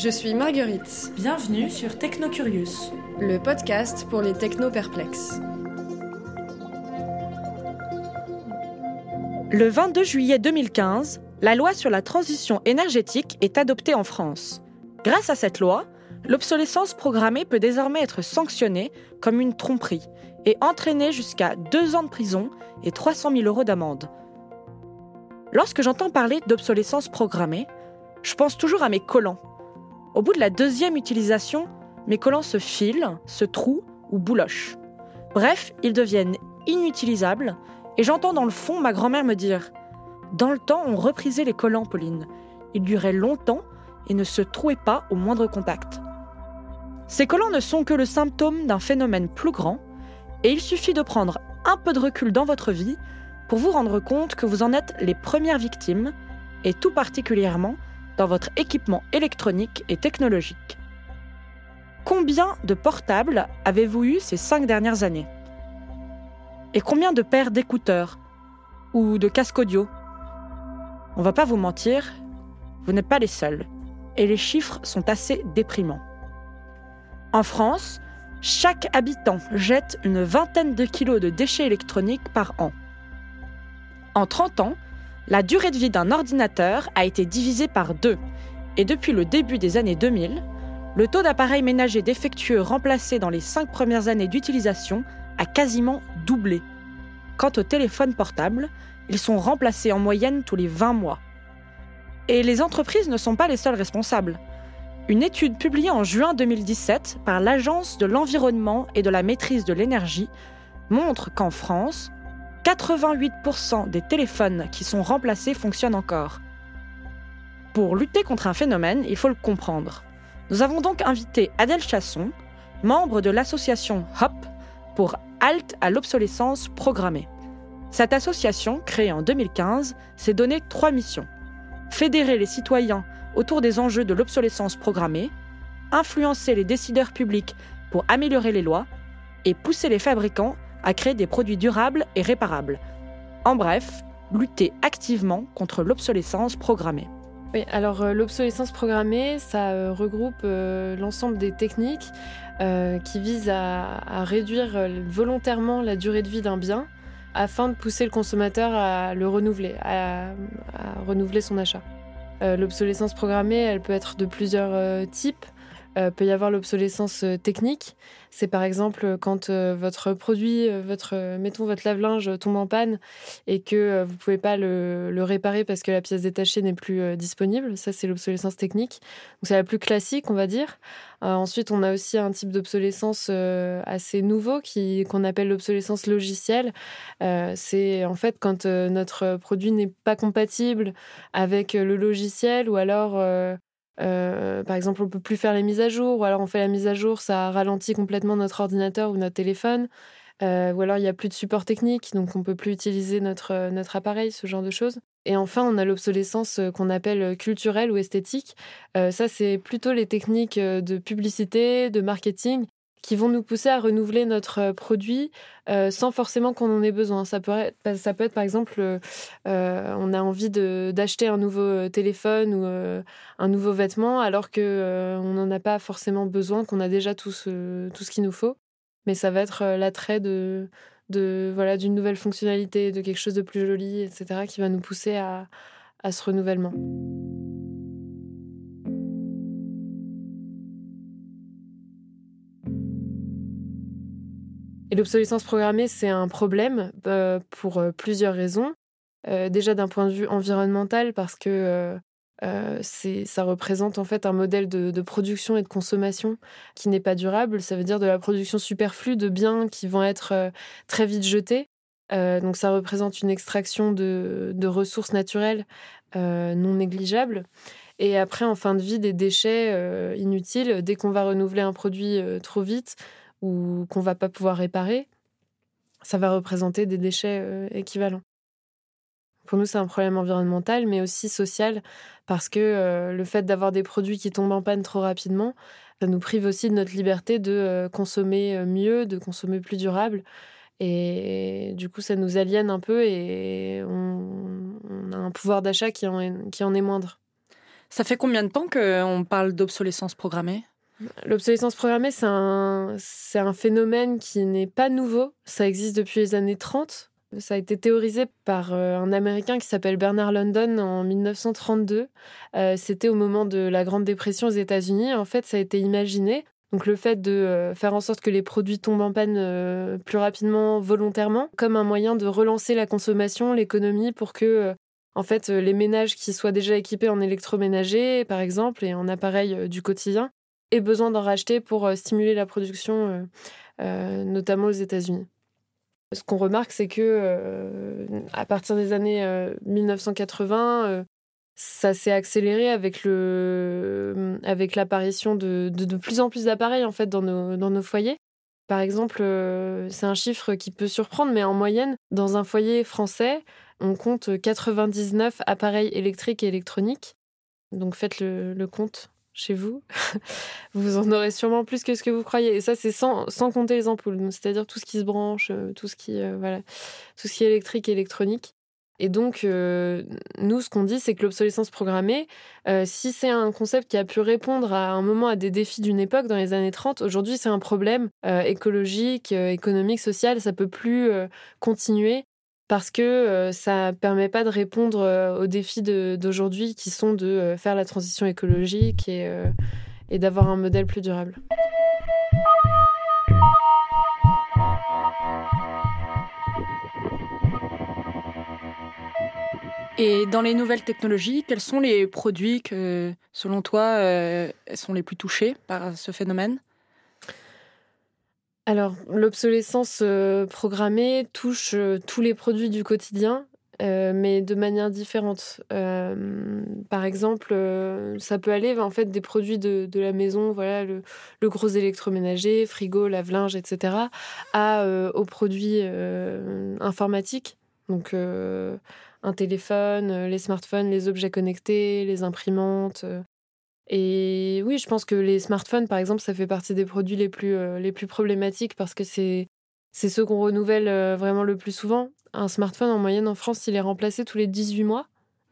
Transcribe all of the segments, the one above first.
Je suis Marguerite. Bienvenue sur Technocurious. Le podcast pour les techno-perplexes. Le 22 juillet 2015, la loi sur la transition énergétique est adoptée en France. Grâce à cette loi, l'obsolescence programmée peut désormais être sanctionnée comme une tromperie et entraîner jusqu'à deux ans de prison et 300 000 euros d'amende. Lorsque j'entends parler d'obsolescence programmée, je pense toujours à mes collants. Au bout de la deuxième utilisation, mes collants se filent, se trouent ou boulochent. Bref, ils deviennent inutilisables et j'entends dans le fond ma grand-mère me dire Dans le temps, on reprisait les collants, Pauline. Ils duraient longtemps et ne se trouaient pas au moindre contact. Ces collants ne sont que le symptôme d'un phénomène plus grand et il suffit de prendre un peu de recul dans votre vie pour vous rendre compte que vous en êtes les premières victimes et tout particulièrement dans votre équipement électronique et technologique. Combien de portables avez-vous eu ces cinq dernières années? Et combien de paires d'écouteurs ou de casques audio? On va pas vous mentir, vous n'êtes pas les seuls, et les chiffres sont assez déprimants. En France, chaque habitant jette une vingtaine de kilos de déchets électroniques par an. En 30 ans, la durée de vie d'un ordinateur a été divisée par deux, et depuis le début des années 2000, le taux d'appareils ménagers défectueux remplacés dans les cinq premières années d'utilisation a quasiment doublé. Quant aux téléphones portables, ils sont remplacés en moyenne tous les 20 mois. Et les entreprises ne sont pas les seules responsables. Une étude publiée en juin 2017 par l'Agence de l'environnement et de la maîtrise de l'énergie montre qu'en France, 88% des téléphones qui sont remplacés fonctionnent encore. Pour lutter contre un phénomène, il faut le comprendre. Nous avons donc invité Adèle Chasson, membre de l'association HOP, pour Halte à l'obsolescence programmée. Cette association, créée en 2015, s'est donnée trois missions. Fédérer les citoyens autour des enjeux de l'obsolescence programmée, influencer les décideurs publics pour améliorer les lois et pousser les fabricants à créer des produits durables et réparables. En bref, lutter activement contre l'obsolescence programmée. Alors euh, l'obsolescence programmée, ça euh, regroupe euh, l'ensemble des techniques qui visent à, réduire volontairement la durée de vie d'un bien afin de pousser le consommateur à le renouveler, à, renouveler son achat. L'obsolescence programmée, elle peut être de plusieurs types. Euh, peut y avoir l'obsolescence euh, technique. C'est par exemple quand euh, votre produit, euh, votre, euh, mettons votre lave-linge tombe en panne et que euh, vous pouvez pas le, le réparer parce que la pièce détachée n'est plus euh, disponible. Ça, c'est l'obsolescence technique. C'est la plus classique, on va dire. Euh, ensuite, on a aussi un type d'obsolescence euh, assez nouveau qui qu'on appelle l'obsolescence logicielle. Euh, c'est en fait quand euh, notre produit n'est pas compatible avec euh, le logiciel ou alors euh, par exemple, on peut plus faire les mises à jour, ou alors on fait la mise à jour, ça ralentit complètement notre ordinateur ou notre téléphone, Euh, ou alors il y a plus de support technique, donc on peut plus utiliser notre, euh, notre appareil, ce genre de choses. Et enfin, on a l'obsolescence qu'on appelle culturelle ou esthétique. Ça, c'est plutôt les techniques de publicité, de marketing, qui vont nous pousser à renouveler notre euh, produit euh, sans forcément qu'on en ait besoin. Ça peut être, ça peut être par exemple, euh, on a envie d'acheter un nouveau téléphone ou un nouveau vêtement alors que on n'en a pas forcément besoin, qu'on a déjà tout ce, tout ce qu'il nous faut. Mais ça va être l'attrait de, de voilà d'une nouvelle fonctionnalité, de quelque chose de plus joli, etc., qui va nous pousser à, à ce renouvellement. Et l'obsolescence programmée, c'est un problème euh, pour euh, plusieurs raisons. Euh, déjà d'un point de vue environnemental, parce que ça représente en fait un modèle de, production et de consommation qui n'est pas durable. Ça veut dire de la production superflue de biens qui vont être très vite jetés. donc ça représente une extraction de, de ressources naturelles non négligeables. Et après, en fin de vie, des déchets inutiles, dès qu'on va renouveler un produit trop vite ou qu'on va pas pouvoir réparer, ça va représenter des déchets équivalents. Pour nous, c'est un problème environnemental, mais aussi social, parce que euh, le fait d'avoir des produits qui tombent en panne trop rapidement, ça nous prive aussi de notre liberté de euh, consommer euh, mieux, de consommer plus durable. Et du coup, ça nous aliène un peu et on, a un pouvoir d'achat qui, qui en est moindre. Ça fait combien de temps qu'on parle d'obsolescence programmée? L'obsolescence programmée, c'est un, un phénomène qui n'est pas nouveau. Ça existe depuis les années 30. Ça a été théorisé par euh, un Américain qui s'appelle Bernard London en 1932. Euh, c'était au moment de la Grande Dépression aux États-Unis. En fait, ça a été imaginé. Donc le fait de euh, faire en sorte que les produits tombent en panne plus rapidement volontairement, comme un moyen de relancer la consommation, l'économie, pour que en fait les ménages qui soient déjà équipés en électroménager, par exemple, et en appareils du quotidien, aient besoin d'en racheter pour stimuler la production, notamment aux États-Unis. Ce qu'on remarque, c'est que euh, à partir des années 1980, euh, euh, ça s'est accéléré avec le avec l'apparition de, de, plus en plus d'appareils en fait dans nos, dans nos foyers. Par exemple, c'est un chiffre qui peut surprendre, mais en moyenne, dans un foyer français, on compte 99 appareils électriques et électroniques. Donc faites le, le compte chez vous, vous en aurez sûrement plus que ce que vous croyez. Et ça, c'est sans, compter les ampoules, c'est-à-dire tout ce qui se branche, euh, tout ce qui, euh, voilà, tout ce qui est électrique et électronique. Et donc, euh, nous, ce qu'on dit, c'est que l'obsolescence programmée, si c'est un concept qui a pu répondre à un moment à des défis d'une époque dans les années 30, aujourd'hui, c'est un problème écologique, économique, social. Ça peut plus continuer parce que euh, ça permet pas de répondre euh, aux défis d'aujourd'hui qui sont de euh, faire la transition écologique et, et d'avoir un modèle plus durable. Et dans les nouvelles technologies, quels sont les produits que, selon toi, sont les plus touchés par ce phénomène? Alors, l'obsolescence euh, programmée touche euh, tous les produits du quotidien, euh, mais de manière différente. par exemple, ça peut aller en fait des produits de, la maison, voilà, le, gros électroménager, frigo, lave-linge, etc., à aux produits informatiques. Donc, un téléphone, les smartphones, les objets connectés, les imprimantes, et oui, je pense que les smartphones, par exemple, ça fait partie des produits les plus, euh, les plus problématiques parce que c'est, c'est ceux qu'on renouvelle euh, vraiment le plus souvent. Un smartphone, en moyenne, en France, il est remplacé tous les 18 mois.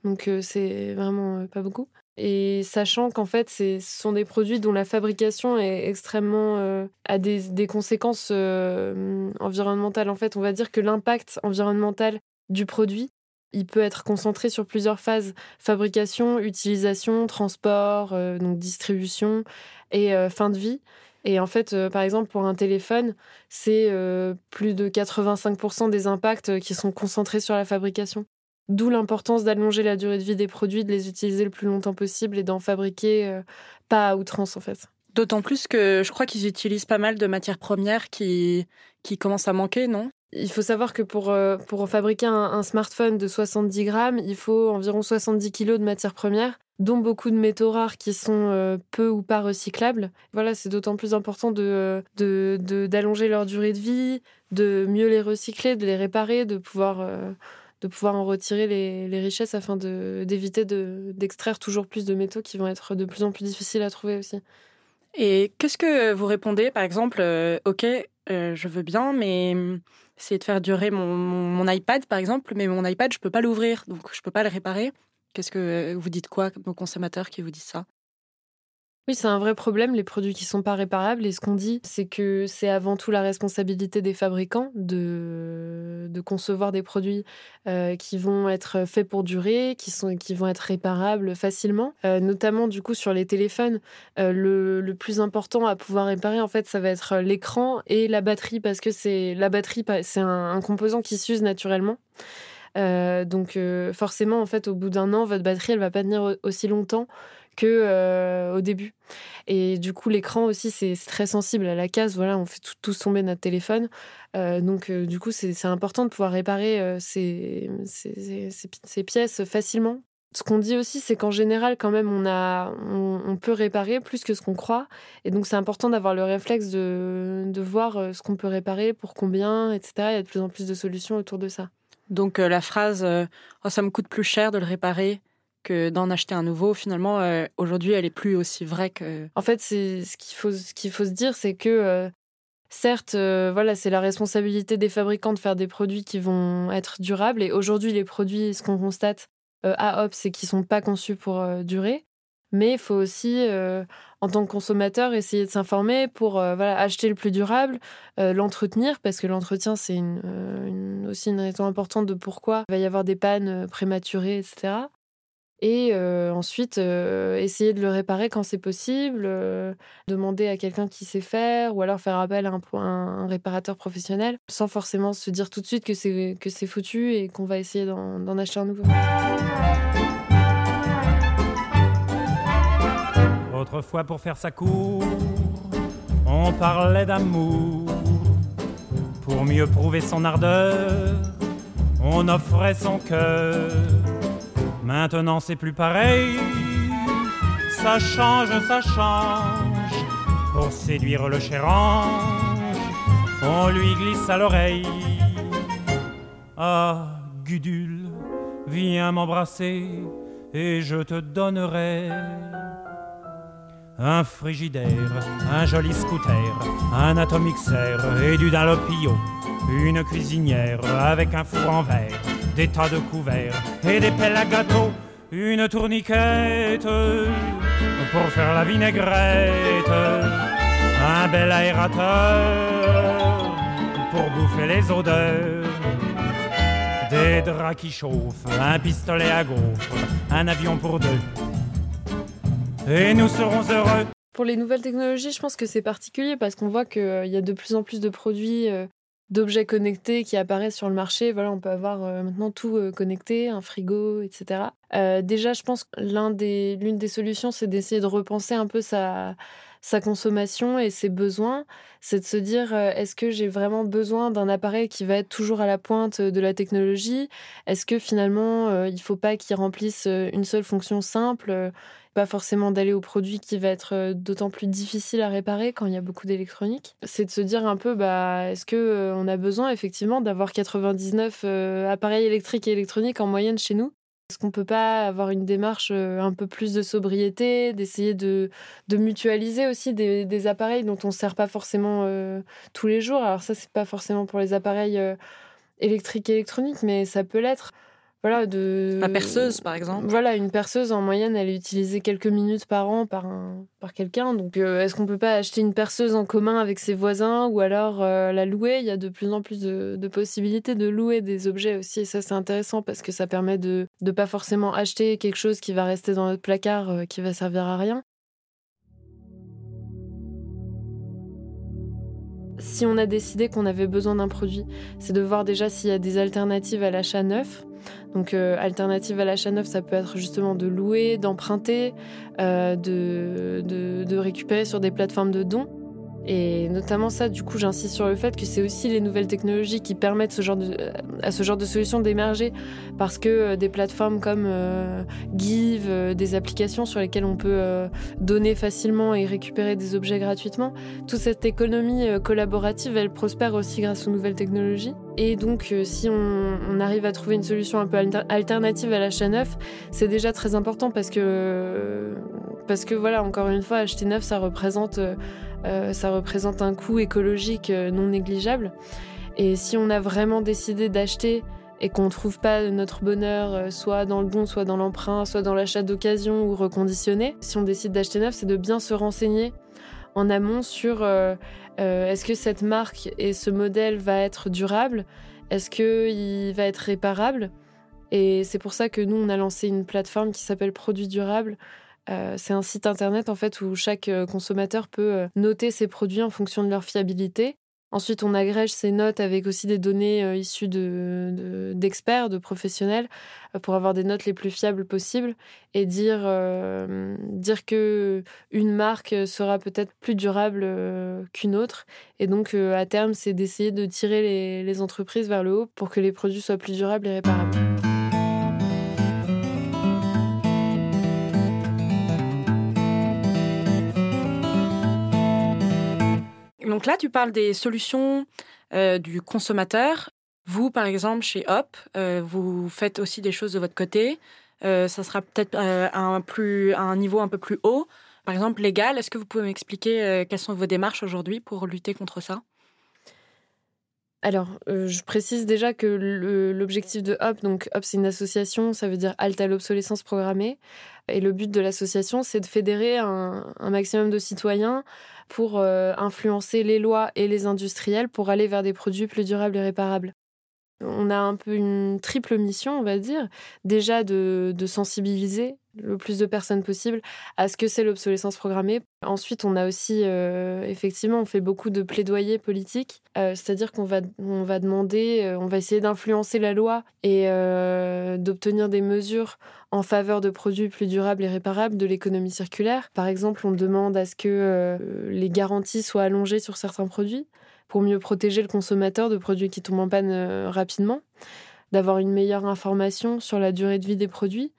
Donc, euh, c'est vraiment pas beaucoup. Et sachant qu'en fait, ce sont des produits dont la fabrication est extrêmement. a des, des conséquences environnementales. En fait, on va dire que l'impact environnemental du produit il peut être concentré sur plusieurs phases fabrication, utilisation, transport, euh, donc distribution et euh, fin de vie. Et en fait, euh, par exemple, pour un téléphone, c'est plus de 85% des impacts qui sont concentrés sur la fabrication. D'où l'importance d'allonger la durée de vie des produits, de les utiliser le plus longtemps possible et d'en fabriquer pas à outrance en fait. D'autant plus que je crois qu'ils utilisent pas mal de matières premières qui, qui commencent à manquer, non? Il faut savoir que pour, euh, pour fabriquer un, smartphone de 70 grammes, il faut environ 70 kilos de matières premières, dont beaucoup de métaux rares qui sont euh, peu ou pas recyclables. Voilà, c'est d'autant plus important de, d'allonger leur durée de vie, de mieux les recycler, de les réparer, de pouvoir, euh, de pouvoir en retirer les, les richesses afin d'éviter d'extraire toujours plus de métaux qui vont être de plus en plus difficiles à trouver aussi. Et qu'est-ce que vous répondez, par exemple, OK, je veux bien, mais c'est de faire durer mon, iPad, par exemple, mais mon iPad, je peux pas l'ouvrir, donc je peux pas le réparer. Qu'est-ce que vous dites quoi, aux consommateurs qui vous disent ça? Oui, c'est un vrai problème, les produits qui sont pas réparables. Et ce qu'on dit, c'est que c'est avant tout la responsabilité des fabricants de, concevoir des produits euh, qui vont être faits pour durer, qui, sont, qui vont être réparables facilement. Euh, notamment, du coup, sur les téléphones, euh, le, plus important à pouvoir réparer, en fait, ça va être l'écran et la batterie, parce que c'est la batterie, c'est un, un composant qui s'use naturellement. donc forcément, en fait, au bout d'un an, votre batterie, elle va pas tenir aussi longtemps que au début. Et du coup, l'écran aussi, c'est très sensible à la case. Voilà, on fait tout, tous tomber notre téléphone. donc, du coup, c'est important de pouvoir réparer ces, ces, pièces facilement ce qu'on dit aussi, c'est qu'en général, quand même, on, a, on, peut réparer plus que ce qu'on croit. Et donc, c'est important d'avoir le réflexe de, de voir euh, ce qu'on peut réparer, pour combien, etc. Il y a de plus en plus de solutions autour de ça. Donc, euh, la phrase euh, oh, ça me coûte plus cher de le réparer d'en acheter un nouveau, finalement, aujourd'hui, elle est plus aussi vraie que. En fait, c'est ce qu'il faut, ce qu'il faut se dire, c'est que. Certes, voilà, c'est la responsabilité des fabricants de faire des produits qui vont être durables. Et aujourd'hui, les produits, ce qu'on constate, euh, à Hop, c'est qu'ils sont pas conçus pour euh, durer. Mais il faut aussi, euh, en tant que consommateur, essayer de s'informer pour voilà, acheter le plus durable, l'entretenir, parce que l'entretien, c'est aussi une raison importante de pourquoi il va y avoir des pannes prématurées, etc. Et ensuite, essayer de le réparer quand c'est possible, demander à quelqu'un qui sait faire, ou alors faire appel à un, réparateur professionnel, sans forcément se dire tout de suite que c'est, que c'est foutu et qu'on va essayer d'en acheter un nouveau. Autrefois, pour faire sa cour, on parlait d'amour. Pour mieux prouver son ardeur, on offrait son cœur Maintenant c'est plus pareil, ça change, ça change. Pour séduire le cher ange, on lui glisse à l'oreille. Ah, Gudule, viens m'embrasser et je te donnerai un frigidaire, un joli scooter, un atomixer et du dalopio, une cuisinière avec un four en verre des tas de couverts et des pelles à gâteau, une tourniquette pour faire la vinaigrette, un bel aérateur pour bouffer les odeurs, des draps qui chauffent, un pistolet à gaufres, un avion pour deux. Et nous serons heureux. Pour les nouvelles technologies, je pense que c'est particulier parce qu'on voit qu'il y a de plus en plus de produits euh, d'objets connectés qui apparaissent sur le marché. Voilà, on peut avoir euh, maintenant tout euh, connecté, un frigo, etc. Euh, déjà, je pense que l'une des, des solutions, c'est d'essayer de repenser un peu sa, sa consommation et ses besoins. C'est de se dire, est-ce que j'ai vraiment besoin d'un appareil qui va être toujours à la pointe de la technologie? Est-ce que finalement, il ne faut pas qu'il remplisse une seule fonction simple pas forcément d'aller au produit qui va être euh, d'autant plus difficile à réparer quand il y a beaucoup d'électronique? C'est de se dire un peu, bah, est-ce que euh, on a besoin effectivement d'avoir 99 euh, appareils électriques et électroniques en moyenne chez nous? Est-ce qu'on peut pas avoir une démarche un peu plus de sobriété, d'essayer de, mutualiser aussi des, appareils dont on ne sert pas forcément tous les jours? Alors ça, c'est pas forcément pour les appareils électriques et électroniques, mais ça peut l'être. Voilà, de... La perceuse, par exemple. Voilà, une perceuse, en moyenne, elle est utilisée quelques minutes par an par, un, par quelqu'un. Donc, euh, est-ce qu'on peut pas acheter une perceuse en commun avec ses voisins ou alors euh, la louer? Il y a de plus en plus de, possibilités de louer des objets aussi. Et ça, c'est intéressant parce que ça permet de ne pas forcément acheter quelque chose qui va rester dans notre placard, euh, qui va servir à rien. Si on a décidé qu'on avait besoin d'un produit, c'est de voir déjà s'il y a des alternatives à l'achat neuf. Donc, euh, alternative à l'achat neuf, ça peut être justement de louer, d'emprunter, euh, de, de, récupérer sur des plateformes de dons. Et notamment ça, du coup, j'insiste sur le fait que c'est aussi les nouvelles technologies qui permettent ce genre de, à ce genre de solution d'émerger, parce que euh, des plateformes comme euh, Give, euh, des applications sur lesquelles on peut donner facilement et récupérer des objets gratuitement, toute cette économie collaborative, elle prospère aussi grâce aux nouvelles technologies. Et donc, si on, arrive à trouver une solution un peu alternative à l'achat neuf, c'est déjà très important parce que, parce que voilà, encore une fois, acheter neuf, ça représente euh, ça représente un coût écologique euh, non négligeable. Et si on a vraiment décidé d'acheter et qu'on ne trouve pas notre bonheur euh, soit dans le don, soit dans l'emprunt, soit dans l'achat d'occasion ou reconditionné, si on décide d'acheter neuf, c'est de bien se renseigner en amont sur est-ce que cette marque et ce modèle va être durable, est-ce qu'il va être réparable. Et c'est pour ça que nous, on a lancé une plateforme qui s'appelle Produits Durables, euh, c'est un site internet en fait où chaque euh, consommateur peut euh, noter ses produits en fonction de leur fiabilité Ensuite, on agrège ces notes avec aussi des données issues de, d'experts, de, professionnels, pour avoir des notes les plus fiables possibles et dire, euh, dire que une marque sera peut-être plus durable qu'une autre. Et donc, à terme, c'est d'essayer de tirer les entreprises vers le haut pour que les produits soient plus durables et réparables. Donc là, tu parles des solutions euh, du consommateur. Vous, par exemple, chez Hop, euh, vous faites aussi des choses de votre côté. Euh, ça sera peut-être un, à un niveau un peu plus haut. Par exemple, légal, est-ce que vous pouvez m'expliquer quelles sont vos démarches aujourd'hui pour lutter contre ça? Alors, je précise déjà que l'objectif de HOP, donc HOP c'est une association, ça veut dire halte à l'obsolescence programmée. Et le but de l'association, c'est de fédérer un, maximum de citoyens pour euh, influencer les lois et les industriels pour aller vers des produits plus durables et réparables. On a un peu une triple mission, on va dire. Déjà de, sensibiliser le plus de personnes possible à ce que c'est l'obsolescence programmée. Ensuite, on a aussi, euh, effectivement, on fait beaucoup de plaidoyer politique, euh, c'est-à-dire qu'on va, on va demander, on va essayer d'influencer la loi et d'obtenir des mesures en faveur de produits plus durables et réparables de l'économie circulaire. Par exemple, on demande à ce que euh, les garanties soient allongées sur certains produits pour mieux protéger le consommateur de produits qui tombent en panne euh, rapidement, d'avoir une meilleure information sur la durée de vie des produits,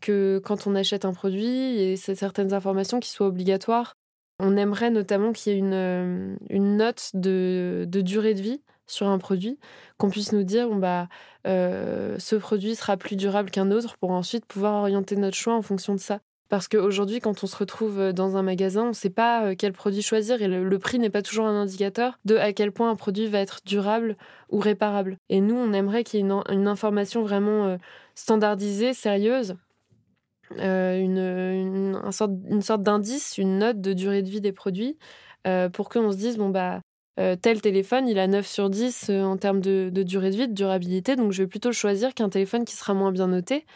que quand on achète un produit, il y ait certaines informations qui soient obligatoires. On aimerait notamment qu'il y ait une, euh, une note de, de durée de vie sur un produit, qu'on puisse nous dire bon bah euh, ce produit sera plus durable qu'un autre pour ensuite pouvoir orienter notre choix en fonction de ça. Parce qu'aujourd'hui, quand on se retrouve dans un magasin, on ne sait pas euh, quel produit choisir et le, prix n'est pas toujours un indicateur de à quel point un produit va être durable ou réparable. Et nous, on aimerait qu'il y ait une, information vraiment euh, standardisée, sérieuse, une, sorte, d'indice, une note de durée de vie des produits, pour qu'on se dise, bon, bah, euh, tel téléphone, il a 9 sur 10 euh, en termes de, durée de vie, de durabilité, donc je vais plutôt choisir qu'un téléphone qui sera moins bien noté.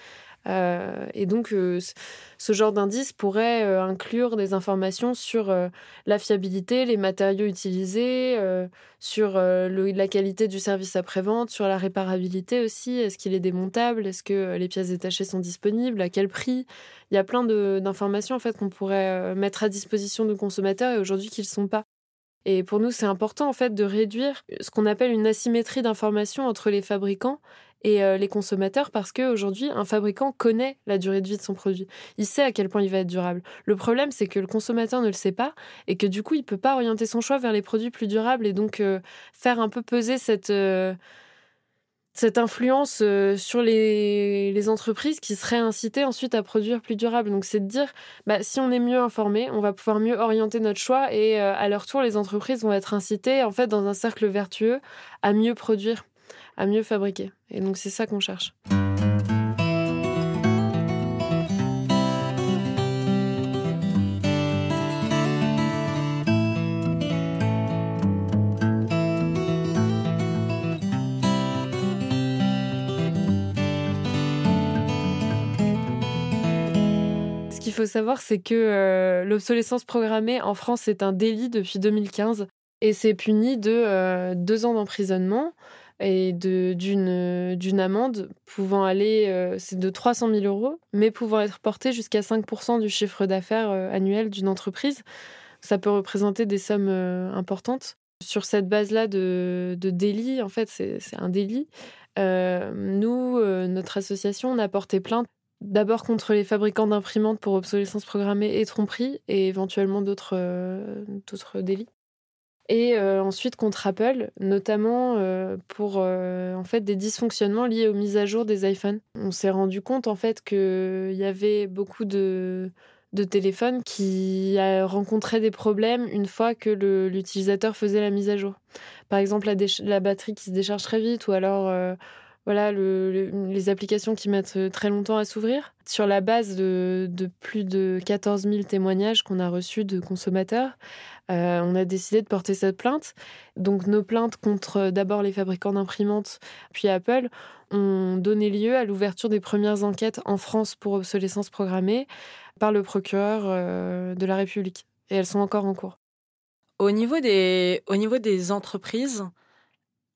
Euh, et donc, ce genre d'indice pourrait inclure des informations sur la fiabilité, les matériaux utilisés, sur la qualité du service après-vente, sur la réparabilité aussi. Est-ce qu'il est démontable? Est-ce que les pièces détachées sont disponibles? À quel prix? Il y a plein d'informations en fait qu'on pourrait mettre à disposition de consommateurs et aujourd'hui qu'ils ne sont pas. Et pour nous, c'est important en fait de réduire ce qu'on appelle une asymétrie d'information entre les fabricants et euh, les consommateurs parce qu'aujourd'hui, un fabricant connaît la durée de vie de son produit. Il sait à quel point il va être durable. Le problème, c'est que le consommateur ne le sait pas et que du coup, il ne peut pas orienter son choix vers les produits plus durables et donc euh, faire un peu peser cette, euh, cette influence sur les, entreprises qui seraient incitées ensuite à produire plus durable. Donc c'est de dire, bah, si on est mieux informé, on va pouvoir mieux orienter notre choix et à leur tour, les entreprises vont être incitées, en fait, dans un cercle vertueux, à mieux produire, à mieux fabriquer. Et donc c'est ça qu'on cherche. faut savoir, c'est que euh, l'obsolescence programmée en France est un délit depuis 2015 et c'est puni de euh, deux ans d'emprisonnement et d'une amende pouvant aller, euh, c'est de 300 000 euros, mais pouvant être portée jusqu'à 5% du chiffre d'affaires annuel d'une entreprise. Ça peut représenter des sommes importantes. Sur cette base-là de, délit, en fait, c'est un délit. nous, notre association, on a porté plainte D'abord contre les fabricants d'imprimantes pour obsolescence programmée et tromperie, et éventuellement d'autres euh, délits. Et euh, ensuite contre Apple, notamment euh, pour en fait des dysfonctionnements liés aux mises à jour des iPhones. On s'est rendu compte en fait qu'il y avait beaucoup de, de téléphones qui rencontraient des problèmes une fois que l'utilisateur faisait la mise à jour. Par exemple, la, la, batterie qui se décharge très vite, ou alors voilà, les applications qui mettent euh, très longtemps à s'ouvrir. Sur la base de, plus de 14 000 témoignages qu'on a reçus de consommateurs, euh, on a décidé de porter cette plainte. Donc nos plaintes contre euh, d'abord les fabricants d'imprimantes, puis Apple, ont donné lieu à l'ouverture des premières enquêtes en France pour obsolescence programmée par le procureur de la République. Et elles sont encore en cours. Au niveau des, au niveau des entreprises,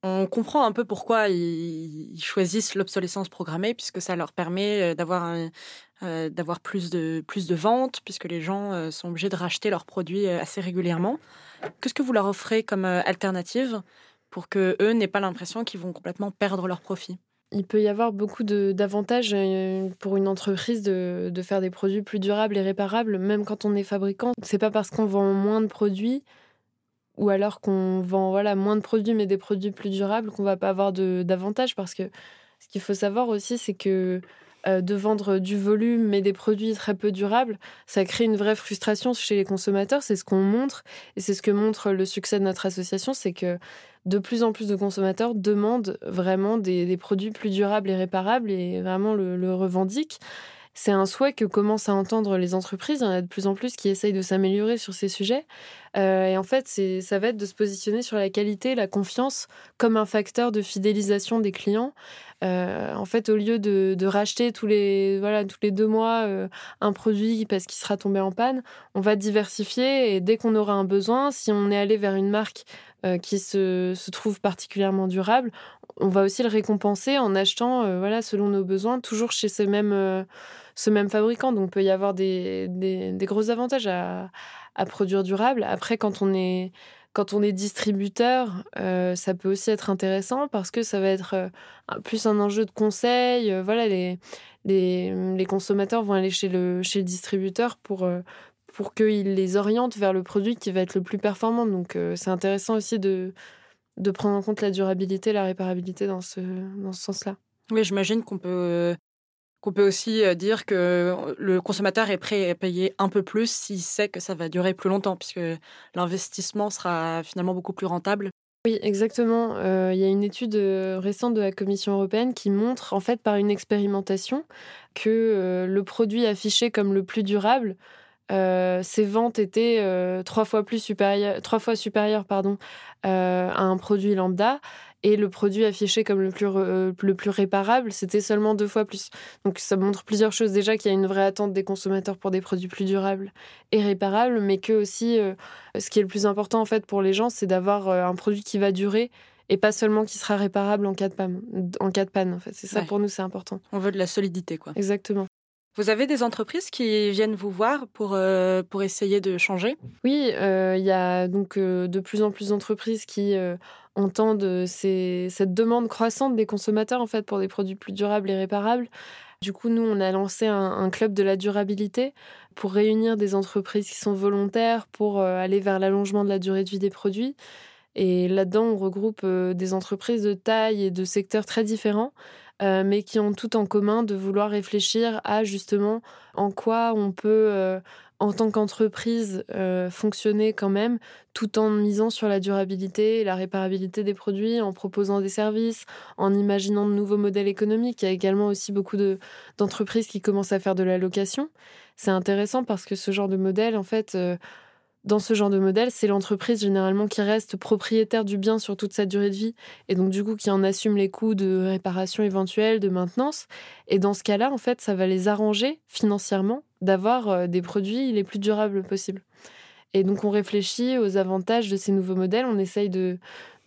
on comprend un peu pourquoi ils, choisissent l'obsolescence programmée, puisque ça leur permet euh, d'avoir euh, d'avoir plus de, plus de ventes, puisque les gens euh, sont obligés de racheter leurs produits assez régulièrement. Qu'est-ce que vous leur offrez comme alternative pour que eux n'aient pas l'impression qu'ils vont complètement perdre leur profit? Il peut y avoir beaucoup d'avantages pour une entreprise de, de, faire des produits plus durables et réparables, même quand on est fabricant. C'est pas parce qu'on vend moins de produits ou alors qu'on vend voilà moins de produits mais des produits plus durables qu'on va pas avoir d'avantages parce que ce qu'il faut savoir aussi c'est que euh, de vendre du volume mais des produits très peu durables, ça crée une vraie frustration chez les consommateurs. C'est ce qu'on montre et c'est ce que montre le succès de notre association, c'est que de plus en plus de consommateurs demandent vraiment des, produits plus durables et réparables et vraiment le, le revendiquent. C'est un souhait que commencent à entendre les entreprises. Il y en a de plus en plus qui essayent de s'améliorer sur ces sujets. Euh, et en fait, ça va être de se positionner sur la qualité, la confiance comme un facteur de fidélisation des clients. Euh, en fait, au lieu de, racheter tous les, voilà, tous les deux mois euh, un produit parce qu'il sera tombé en panne, on va diversifier et dès qu'on aura un besoin, si on est allé vers une marque qui se, se, trouve particulièrement durable, on va aussi le récompenser en achetant voilà, selon nos besoins, toujours chez ce même, ce même fabricant. Donc, il peut y avoir des, des, des gros avantages à, à produire durable. Après, quand on est quand on est distributeur, euh, ça peut aussi être intéressant parce que ça va être euh, plus un enjeu de conseil. Euh, voilà, les, les, consommateurs vont aller chez le, chez le distributeur pour, pour qu'il les oriente vers le produit qui va être le plus performant. Donc, c'est intéressant aussi de, de prendre en compte la durabilité, la réparabilité dans ce, dans ce sens-là. Oui, j'imagine qu'on peut qu'on peut aussi euh, dire que le consommateur est prêt à payer un peu plus s'il sait que ça va durer plus longtemps, puisque l'investissement sera finalement beaucoup plus rentable. Oui, exactement. Euh, il y a une étude euh, récente de la Commission européenne qui montre, en fait, par une expérimentation, que le produit affiché comme le plus durable, ses ventes étaient trois fois plus supérieures, trois fois supérieures, pardon, à un produit lambda et le produit affiché comme le plus, euh, le plus réparable, c'était seulement deux fois plus. Donc ça montre plusieurs choses. Déjà qu'il y a une vraie attente des consommateurs pour des produits plus durables et réparables, mais que aussi, euh, ce qui est le plus important en fait pour les gens, c'est d'avoir euh, un produit qui va durer et pas seulement qui sera réparable en cas de panne. En cas de panne en fait. C'est ça pour nous, c'est important. On veut de la solidité, quoi. Exactement. Vous avez des entreprises qui viennent vous voir pour, pour essayer de changer? Oui, il y a donc de plus en plus d'entreprises qui entendent cette demande croissante des consommateurs en fait pour des produits plus durables et réparables. Du coup, nous, on a lancé un, club de la durabilité pour réunir des entreprises qui sont volontaires pour euh, aller vers l'allongement de la durée de vie des produits. Et là-dedans, on regroupe euh, des entreprises de taille et de secteurs très différents, euh, mais qui ont tout en commun de vouloir réfléchir à justement en quoi on peut en tant qu'entreprise euh, fonctionner quand même tout en misant sur la durabilité et la réparabilité des produits, en proposant des services, en imaginant de nouveaux modèles économiques. Il y a également aussi beaucoup d'entreprises qui commencent à faire de la location. C'est intéressant parce que ce genre de modèle, en fait, euh, dans ce genre de modèle, c'est l'entreprise généralement qui reste propriétaire du bien sur toute sa durée de vie et donc du coup qui en assume les coûts de réparation éventuelle, de maintenance. Et dans ce cas-là, en fait, ça va les arranger financièrement d'avoir euh, des produits les plus durables possibles. Et donc on réfléchit aux avantages de ces nouveaux modèles, on essaye de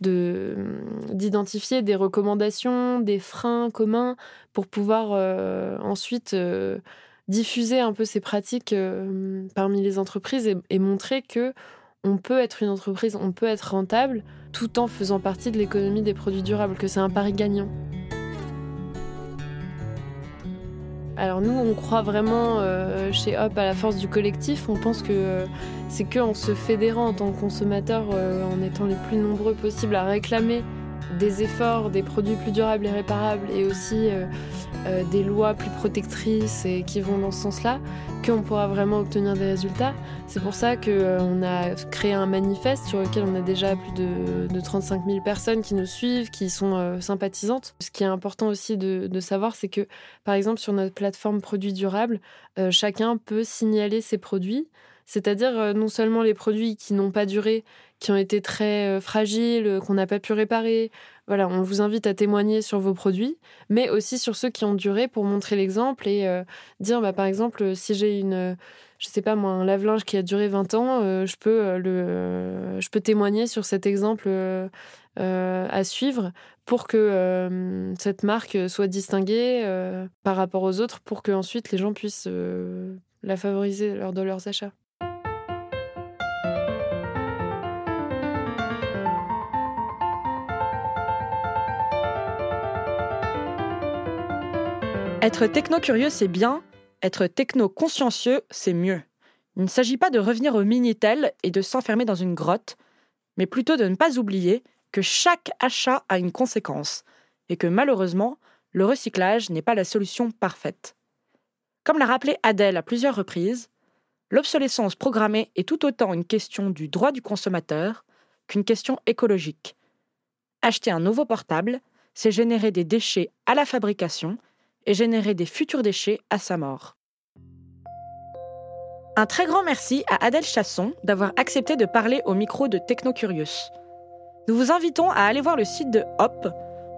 d'identifier des recommandations, des freins communs pour pouvoir euh, ensuite euh, diffuser un peu ces pratiques euh, parmi les entreprises et, montrer que on peut être une entreprise, on peut être rentable tout en faisant partie de l'économie des produits durables, que c'est un pari gagnant. Alors nous, on croit vraiment euh, chez Hop à la force du collectif. On pense que euh, c'est qu'en se fédérant en tant que consommateur, en étant les plus nombreux possibles à réclamer des efforts, des produits plus durables et réparables, et aussi euh, des lois plus protectrices et qui vont dans ce sens-là, qu'on pourra vraiment obtenir des résultats. C'est pour ça qu'on euh, a créé un manifeste sur lequel on a déjà plus de, 35 000 personnes qui nous suivent, qui sont euh, sympathisantes. Ce qui est important aussi de, de savoir, c'est que, par exemple, sur notre plateforme Produits Durables, chacun peut signaler ses produits c'est-à-dire non seulement les produits qui n'ont pas duré, qui ont été très euh, fragiles, euh, qu'on n'a pas pu réparer. Voilà, on vous invite à témoigner sur vos produits, mais aussi sur ceux qui ont duré pour montrer l'exemple et euh, dire, bah, par exemple, si j'ai une, je sais pas moi, un lave-linge qui a duré 20 ans, je, peux, peux témoigner sur cet exemple à suivre pour que cette marque soit distinguée par rapport aux autres, pour que ensuite les gens puissent la favoriser lors de leurs achats. Être techno-curieux, c'est bien. Être techno-consciencieux, c'est mieux. Il ne s'agit pas de revenir au Minitel et de s'enfermer dans une grotte, mais plutôt de ne pas oublier que chaque achat a une conséquence et que malheureusement, le recyclage n'est pas la solution parfaite. Comme l'a rappelé Adèle à plusieurs reprises, l'obsolescence programmée est tout autant une question du droit du consommateur qu'une question écologique. Acheter un nouveau portable, c'est générer des déchets à la fabrication et générer des futurs déchets à sa mort. Un très grand merci à Adèle Chasson d'avoir accepté de parler au micro de Technocurious. Nous vous invitons à aller voir le site de Hop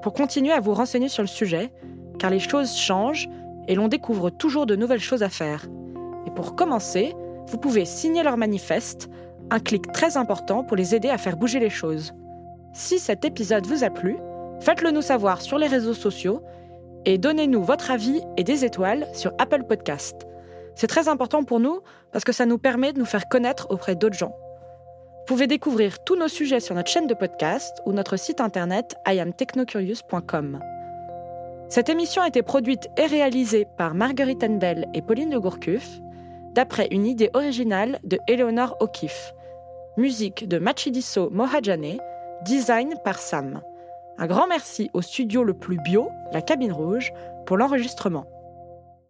pour continuer à vous renseigner sur le sujet, car les choses changent et l'on découvre toujours de nouvelles choses à faire. Et pour commencer, vous pouvez signer leur manifeste, un clic très important pour les aider à faire bouger les choses. Si cet épisode vous a plu, faites-le nous savoir sur les réseaux sociaux et donnez-nous votre avis et des étoiles sur Apple Podcast. C'est très important pour nous parce que ça nous permet de nous faire connaître auprès d'autres gens. Vous pouvez découvrir tous nos sujets sur notre chaîne de podcast ou notre site internet iamtechnocurious.com. Cette émission a été produite et réalisée par Marguerite Endel et Pauline de Gourcuff, d'après une idée originale de Eleonore O'Keeffe. Musique de Machidiso Mohajane, design par Sam. Un grand merci au studio le plus bio, la Cabine Rouge, pour l'enregistrement.